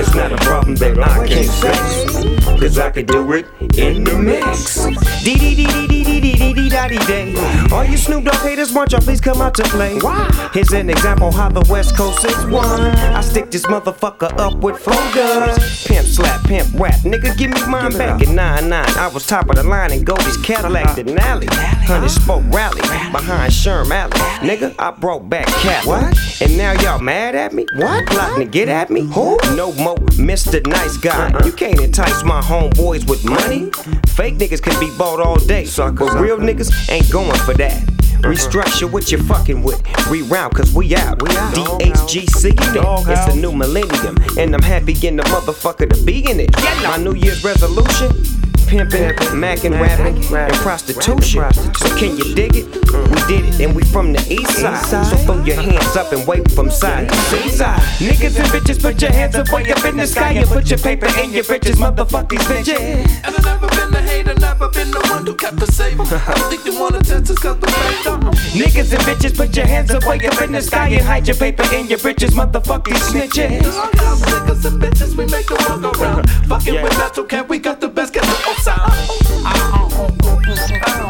It's not a problem that I can't spit. Cause I could do it in the mix. D D D D D dee dee day. All you Snoop Dogg haters, why y'all please come out to play? Why? Here's an example how the West Coast is one. I stick this motherfucker up with flow does. Pimp slap, pimp rap, nigga, give me mine back in 99. I was top of the line in Goldie's Cadillac uh-huh. Denali. Honey spoke rally behind Sherm Alley. Nigga, I brought back Cat. What? And now y'all mad at me? What? Plotting to get at me? Who? No more Mr. Nice Guy. Uh-uh. You can't entice my homeboys with money. Fake niggas can be bought all day. But real niggas ain't going for that. Uh-huh. Restructure what you're fucking with. Reround cause we out. we out. DHGC in it. It's a new millennium. And I'm happy in the motherfucker to be in it. My New Year's resolution. Pimping, macking, rapping, and prostitution. So can you dig it? We did it, and we from the east side. So throw your hands up and wave from side to side. Niggas and bitches, put your hands up way up in the sky and put your paper in your britches, motherfuck these bitches. And I've never been the hater, never been the one who kept the saver. I don't think wanna test us cause the fake. Niggas and bitches, put your hands up way up in the sky and hide your paper in your britches, motherfuck these snitches. Niggas and bitches, we make the world go round. Fucking with Metro Cat, we got the best get the sound. What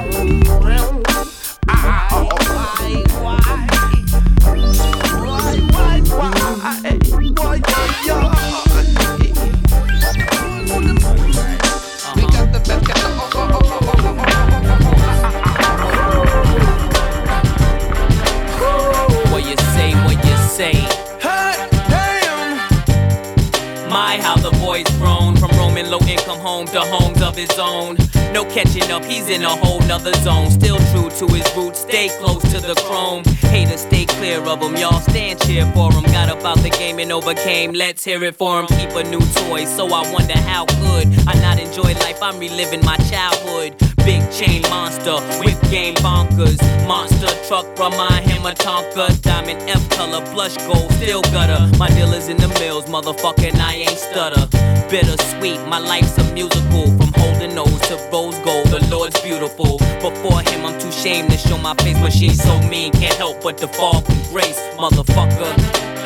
and overcame, let's hear it for him. Keep a new toy, so I wonder how could I not enjoy life? I'm reliving my childhood. Big chain monster, whip game bonkers. Monster truck, remind him a Tonka. Diamond F color, blush gold, still gutter. My dealers in the mills, motherfucking I ain't stutter. Bittersweet, my life's a musical. From holding nose to rose gold, the Lord's beautiful. Before him, I'm too ashamed to show my face, but she's so mean. Can't help but to fall from grace, motherfucker.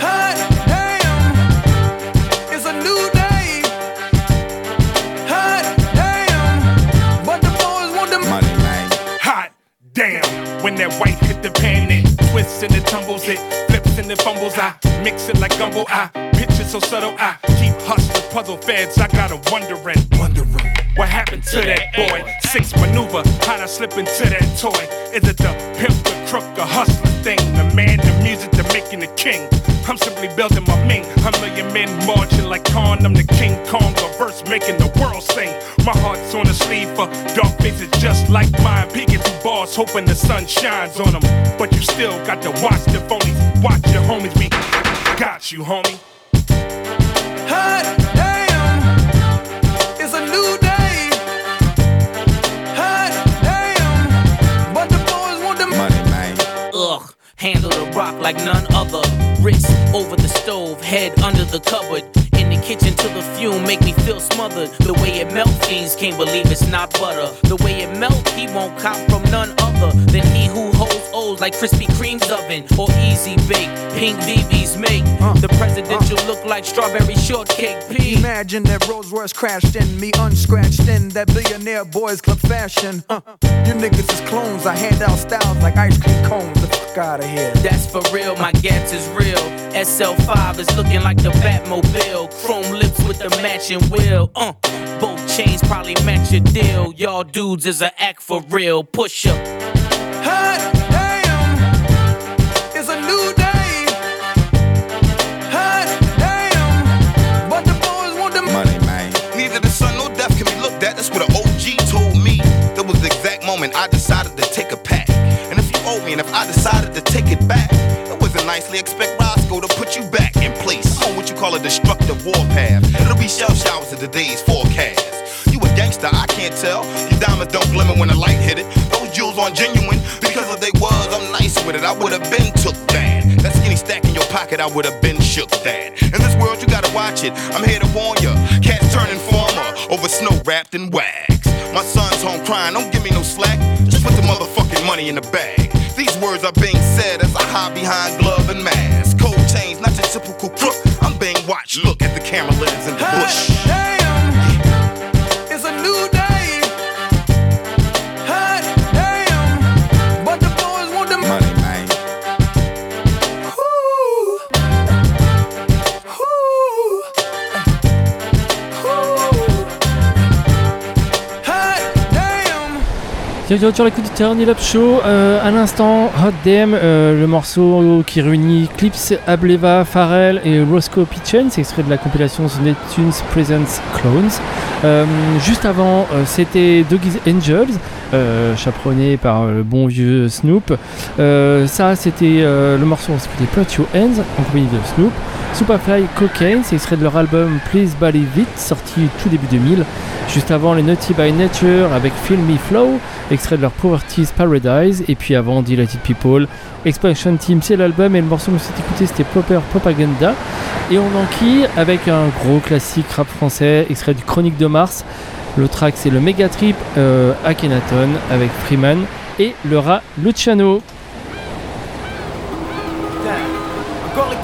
Hot when that white hit the pan, it twists and it tumbles, it flips and it fumbles. I mix it like gumbo. I pitch it so subtle. I keep hustling puzzle feds. I got 'em wondering, wondering. What happened to that boy? Six maneuver, how'd I slip into that toy? Is it the pimp, the crook, the hustler thing? The man, the music, the making the king. I'm simply building my ming. A million men marching like Khan. I'm the King Kong, verse making the world sing. My heart's on the sleeve for dark faces just like mine. Peeking through bars, hoping the sun shines on them. But you still got to watch the phonies. Watch your homies. We got you, homie. Hot like none other. Wrist over the stove, head under the cupboard. In the kitchen till the fume make me feel smothered. The way it melt, fiends can't believe it's not butter. The way it melt, he won't cop from none other than he who holds O's like Krispy Kreme's oven or Easy Bake. Pink BB's make the presidential look like strawberry shortcake pea. Imagine that Rolls Royce crashed in me, unscratched in that billionaire boys club fashion. Uh, you niggas is clones. I hand out styles like ice cream cones. The fuck out of here. That's for real, my gas is real. SL5 is looking like the Batmobile. Chrome lips with the matching wheel. Uh, both chains probably match your deal. Y'all dudes is a act for real. Push up. Hot I decided to take a pack. And if you owe me, and if I decided to take it back, it wasn't nicely expect Roscoe to put you back in place on what you call a destructive warpath. It'll be shell showers in today's forecast. You a gangster, I can't tell. Your diamonds don't glimmer when the light hit it. Those jewels aren't genuine because if they was, I'm nice with it. I would have been stack in your pocket, I would have been shook that. In this world, you gotta watch it. I'm here to warn ya. Cats turn informer over snow wrapped in wax. My son's home crying, don't give me no slack. Just put the motherfucking money in the bag. These words are being said as I hide behind glove and mask. Cold chains, not your typical crook. I'm being watched. Look at the camera lens in the bush. A Bienvenue sur l'écoute du Turn Up Show. Euh, à l'instant, Hot Damn, euh, le morceau qui réunit Clips, Ableva, Pharrell et Roscoe Pitchen. C'est extrait de la compilation The Neptunes Presents Clones. Euh, juste avant, euh, c'était Doggy's Angels, chaperonné par le bon vieux Snoop. Ça, c'était le morceau s'écoutait Plot Your Hands en compagnie de Snoop. Superfly Cocaine, c'est extrait de leur album Please Believe It, sorti tout début 2000. Juste avant, les Naughty by Nature avec Feel Me Flow, extrait de leur Poverty's Paradise. Et puis avant, Delighted People, Expansion Team, c'est l'album. Et le morceau que s'est écouté, c'était Popper Propaganda. Et on enquille avec un gros classique rap français, extrait du Chronique de Mars. Le track, c'est le Mega Trip euh, Akhenaton avec Freeman et le rat Luciano. Encore.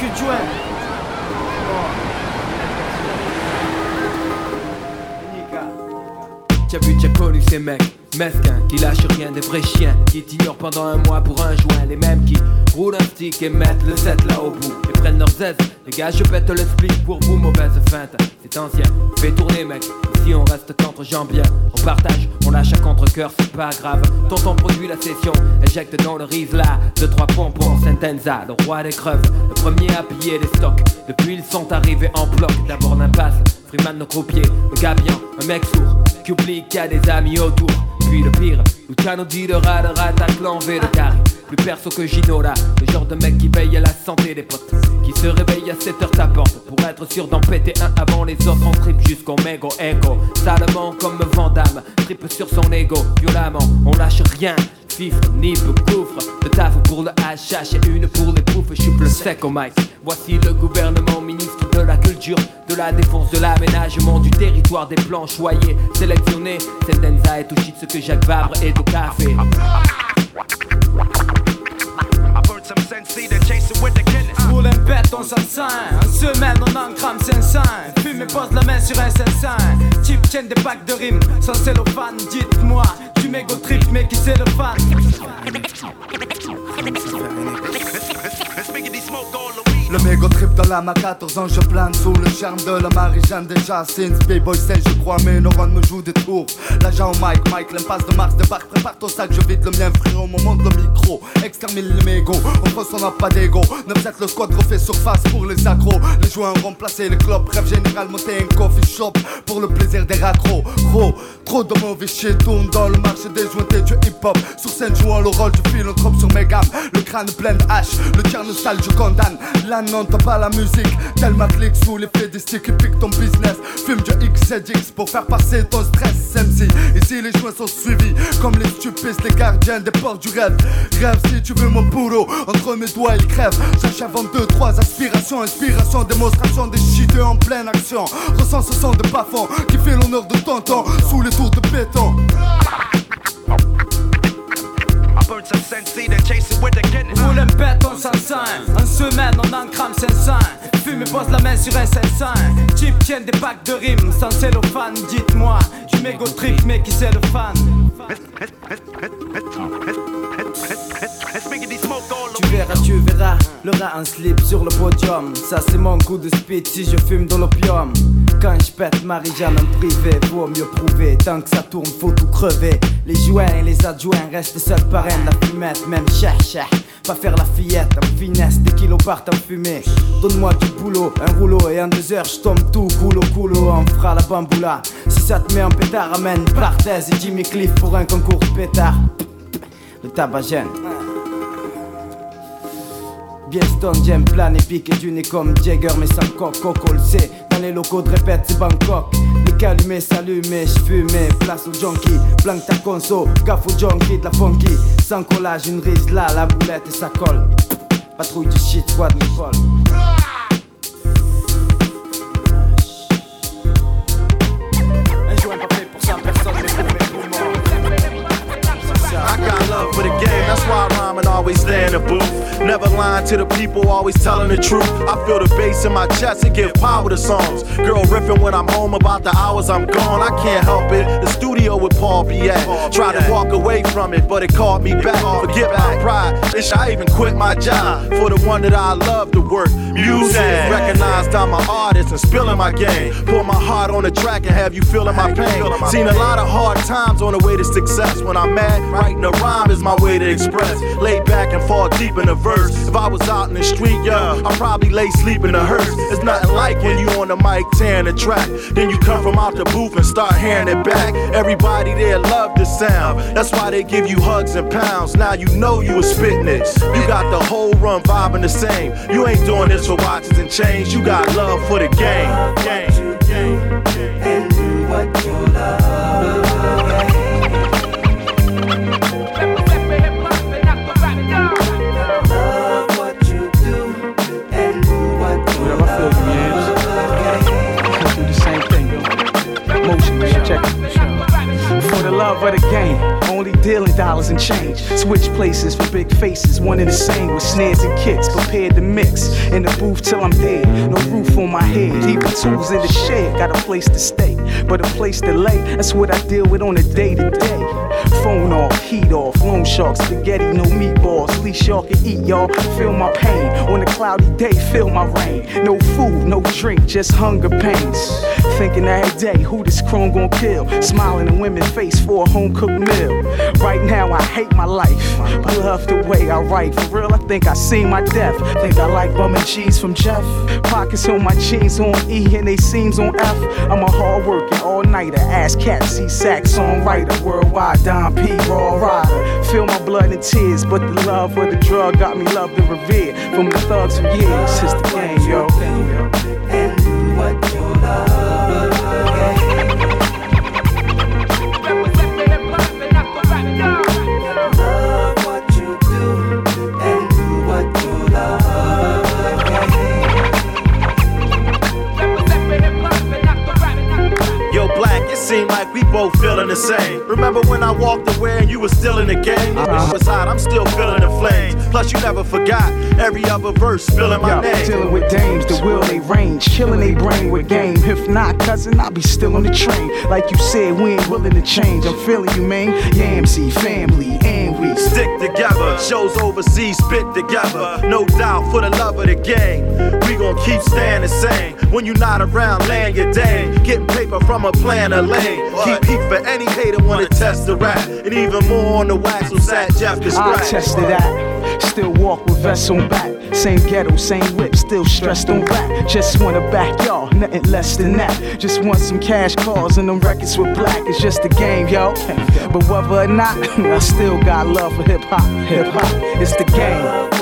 T'as vu, t'as connu ces mecs mesquins qui lâchent rien, des vrais chiens qui t'ignorent pendant un mois pour un joint. Les mêmes qui roulent un stick et mettent le set là au bout et prennent leurs aises. Les gars, je pète le split pour vous, mauvaise feinte. C'est ancien, fais tourner, mec. Ici, on reste qu'entre gens bien. On partage, on lâche à contre-coeur, c'est pas grave. Tonton produit la session, éjecte dans le riz là. Deux, trois pompons, Sentenza, le roi des creuves. Le premier à piller les stocks. Depuis, ils sont arrivés en bloc. D'abord l'impasse, Freeman nos croupiers, le gars un mec sourd qui oublie qu'il y a des amis autour. Puis le pire, Luciano dit de rat de rat V de carré. Plus perso que Ginola, le genre de mec qui veille à la santé des potes. Qui se réveille à 7 heures tapante pour être sûr d'en péter un avant les autres. On trip jusqu'au mégo écho. Salement comme Vandame, trip sur son ego. Violemment, on lâche rien. Fifre, nip, gouffre, de taf pour le HH et une pour les poufs, je suis plus sec au mic. Voici le gouvernement, de la culture, de la défense, de l'aménagement du territoire, des plans choyés, sélectionnés. Sentenza est tout shit ce que Jacques Vabre est au café. Roule un pète, on sent. En semaine, on en crame 500. Fume et pose la main sur un 500. Type tienne des packs de rimes sans cellophane. Dites-moi, tu mégo trip, mais qui c'est le fan? Le mégo trip dans la ma 14 ans je plane sous le charme de la Marie-Jeanne déjà Sins B-boy c'est je crois mes neurones me jouent des tours. L'agent Mike, Mike l'impasse de Mars débarque Prépare ton sac je vide le mien frérot mon monde le micro. Extermine les mégots, on pense on n'a pas d'ego. 9-7 le squad refait surface pour les accros. Les joints remplacés les clubs Bref général monter un coffee shop pour le plaisir des raccros. Gros, trop de mauvais shit tourne dans le marché des jointés du hip hop Sur scène jouant le rôle du philanthrope sur mes gammes. Le crâne plein de hache, le tierno sale je condamne non t'as pas la musique, tellement clic sous l'effet des sticks qui piquent ton business. Fume du XZX pour faire passer ton stress MC Ici les joints sont suivis comme les stupides les gardiens des portes du rêve. Rêve si tu veux mon boulot, entre mes doigts il crève. J'achève en deux, trois aspirations, inspiration, démonstration des shit en pleine action. Ressens ce son de bafon qui fait l'honneur de tonton sous les tours de béton Roule un pète, on s'en sent. En semaine, on en crame 500. Fume et pose la main sur un 500. Type tient des packs de rimes sans cellophane. Dites-moi, du mégo trip, mais qui c'est le fan? Tu verras, tu verras, le rat en slip sur le podium. Ça, c'est mon coup de speed si je fume de l'opium. Quand je pète Marie-Jeanne en privé, vaut mieux prouver. Tant que ça tourne, faut tout crever. Les joints et les adjoints restent seuls parrains. La fumette, même cher, cher. Pas faire la fillette en finesse, des kilos partent en fumée. Donne-moi du boulot, un rouleau et en deux heures, je tombe tout coulo coulo. On fera la bamboula. Si ça te met en pétard, amène Barthez et Jimmy Cliff pour un concours pétard. Le tabagène. Bien stone, j'aime plan épique et du nez comme Jagger mais sans coco le sait Les locaux de répète c'est Bangkok. Les calumés s'allumer, j'fumais, place au junkie Blanc ta conso, gaffe au junkie de la funky. Sans collage, une rise là, la boulette et ça colle. Patrouille du shit, squad l'épaule Un game, that's why I rhyme and always stay in the booth. Never lying to the people, always telling the truth. I feel the bass in my chest and give power to songs. Girl riffing when I'm home about the hours I'm gone. I can't help it. The studio with Paul be at. Tried to walk away from it, but it called me back. Forget my pride. Bitch, I even quit my job for the one that I love to work. Music. Recognized I'm an artist and spilling my game. Put my heart on the track and have you feeling my pain. Seen a lot of hard times on the way to success. When I'm mad, writing a rhyme is my way to express. Lay back and fall deep in the verse. If I was out in the street, yeah, I'd probably lay sleep in the hearse. It's nothing like when you on the mic tearing the track. Then you come from out the booth and start hearing it back. Everybody there love the sound. That's why they give you hugs and pounds. Now you know you was spitting it. You got the whole run vibing the same. You ain't doing this for watches and chains. You got love for the game. game. And what you. Love faces, one and the same with snares and kicks. Prepared to mix in the booth till I'm dead. No roof on my head, even tools in the shed. Got a place to stay, but a place to lay. That's what I deal with on a day to day. Phone off, heat off, loan shark, spaghetti, no meatballs. Least y'all can eat, y'all. Feel my pain on a cloudy day. Feel my rain. No food, no drink, just hunger pains. Thinking every day, who this chrome gon' kill? Smiling in women's face for a home cooked meal. Right now, I hate my life. But love the way I write. For real, I think I seen my death. Think I like bum and cheese from Jeff. Pockets on my jeans on E and they seams on F. I'm a hard working all nighter. Ass cat, C sax songwriter. Worldwide, Don Raw rider. Feel my blood and tears, but the love for the drug got me loved and revered. From the thugs for years, it's the game, yo. Both feeling the same. Remember when I walked away and you were still in the game? It was hot, I'm still feeling the flames. Plus, you never forgot every other verse spilling my Yo, name. dealing with dames, the will they range, killing they brain with game. If not, cousin, I'll be still on the train. Like you said, we ain't willing to change. I'm feeling you, man. Yamsy, family, and we Stick together, shows overseas spit together. No doubt for the love of the game. We gon' keep staying the same. When you not around, laying your dame. Getting paper from a plan of lane. Keep heat for any hater wanna test the rap. And even more on the wax, so sad Jeff can I tested that. Still walk with vests on back. Same ghetto, same whip, still stressed on rap. Just wanna back y'all, nothing less than that. Just want some cash calls and them records with black. It's just a game, yo. But whether or not, I still got love for hip hop. Hip hop, it's the game.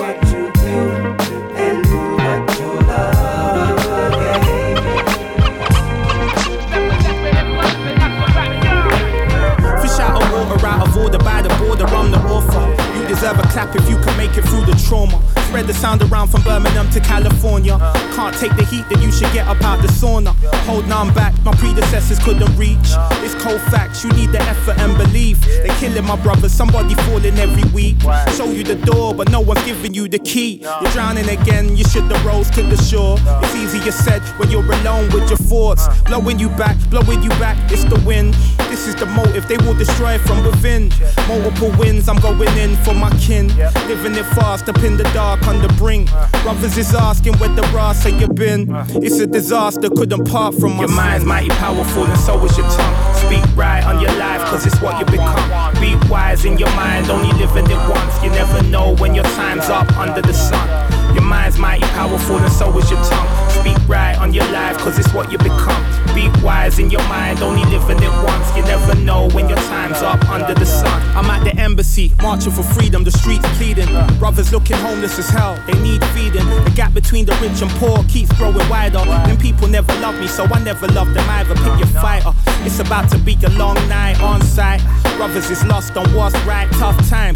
If you can make it through the trauma. Spread the sound around from Birmingham to California. Can't take the heat, then you should get up out the sauna. Hold on back, my predecessors couldn't reach. It's cold facts, you need the effort and belief. They're killing my brothers, somebody falling every week. Show you the door, but no one's giving you the key. You're drowning again, you should have rose to the shore. It's easier said when you're alone with your thoughts. Blowing you back, blowing you back, it's the wind. This is the motive, they will destroy from within. Multiple wins, I'm going in for my kin. Living it fast up in the dark on the brink. Brothers is asking where the have you been. It's a disaster, couldn't part from my Your mind's mighty powerful, and so is your tongue. Speak right on your life, cause it's what you become. Be wise in your mind, only living it once. You never know when your time's up under the sun. Your mind's mighty powerful, and so is your tongue. Speak right on your life, cause it's what you become. Be wise in your mind, only living it once. You never know when your time's up under the sun. I'm at the embassy, marching for freedom, the streets pleading. Brothers looking homeless as hell, they need feeding. The gap between the rich and poor keeps growing wider. Them people never love me, so I never love them either. Pick your fighter. It's about to be a long night on site. Brothers is lost on what's right, tough times.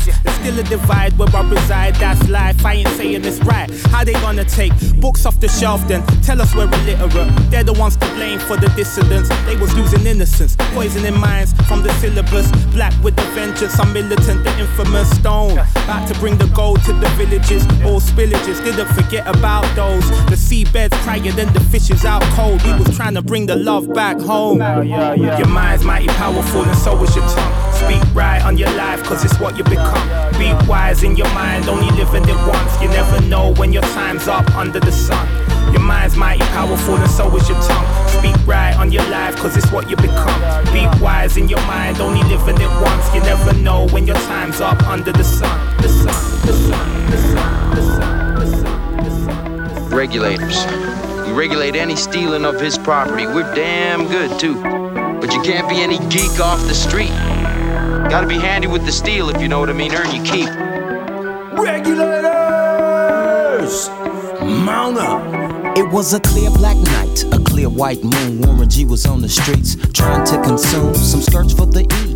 Still a divide where I reside, that's life. I ain't saying it's right. How they gonna take books off the shelf then? Tell us we're illiterate. They're the ones to blame for the dissidents. They was losing innocence, poisoning minds from the syllabus. Black with the vengeance, I'm militant, the infamous stone. About to bring the gold to the villages, all spillages. Didn't forget about those. The seabeds higher then the fishes out cold. We was trying to bring the love back home. Your mind's mighty powerful, and so is your tongue. Speak right on your life, cause it's what you become. Be wise in your mind, only living it once. You never know when your time's up under the sun. Your mind's mighty powerful, and so is your tongue. Speak right on your life, cause it's what you become. Be wise in your mind, only living it once. You never know when your time's up under the sun. The sun, the sun, the sun, the sun, the sun, the sun. Regulators. We regulate any stealing of his property. We're damn good too. But you can't be any geek off the street. Gotta be handy with the steel if you know what I mean. Earn your keep. Regulators! Mount up! It was a clear black night, a clear white moon. Warren G was on the streets trying to consume some skirts for the E,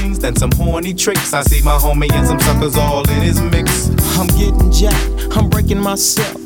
things than some horny tricks. I see my homie and some suckers all in his mix. I'm getting jacked, I'm breaking myself.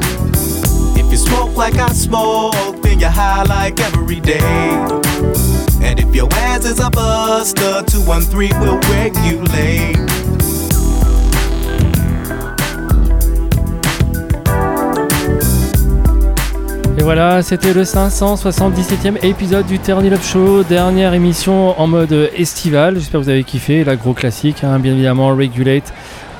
If you smoke like I smoke, then you're high like every day. And if your ass is a buster, 213 will regulate. Et voilà, c'était le 577e épisode du Turn Up Show, dernière émission en mode estival. J'espère que vous avez kiffé, la gros classique, hein, bien évidemment, Regulate,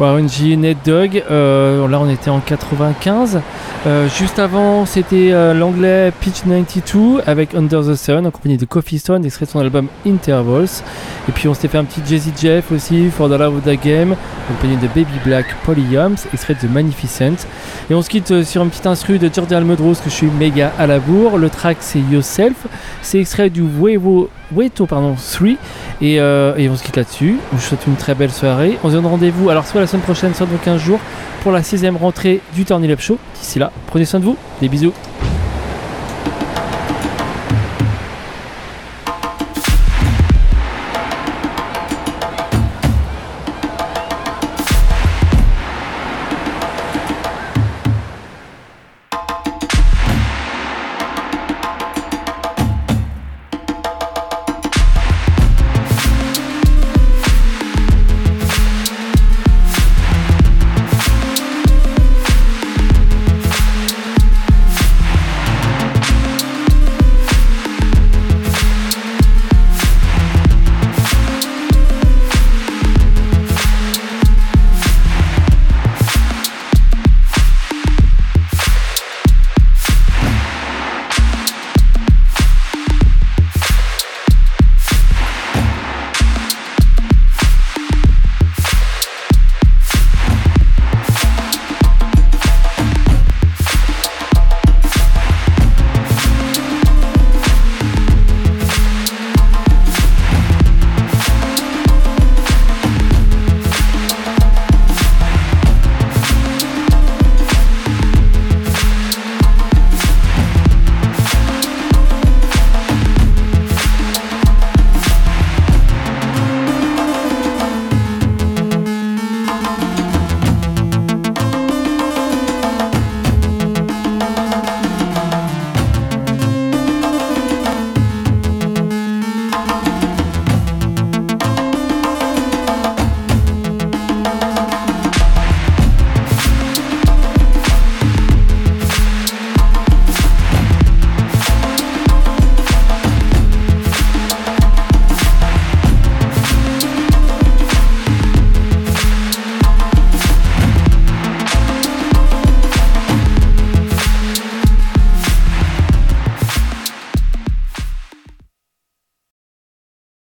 Warren Ned Dogg. Euh, là, on était en 95. Euh, juste avant, c'était euh, l'anglais Pitch 92 avec Under the Sun en compagnie de Coffee Stone, extrait de son album Intervals. Et puis, on s'était fait un petit Jazzy Jeff aussi, For the Love of the Game, en compagnie de Baby Black Polyums, extrait de Magnificent. Et on se quitte sur un petit instru de Jordan Almedros que je suis méga à la bourre. Le track, c'est Yourself. C'est extrait du Wevo, Weto pardon, 3. Et, euh, et on se quitte là-dessus. Je vous souhaite une très belle soirée. On se donne rendez-vous alors soit la semaine prochaine, soit dans 15 jours pour la sixième rentrée du Turn Up Show. D'ici là, prenez soin de vous. Des bisous.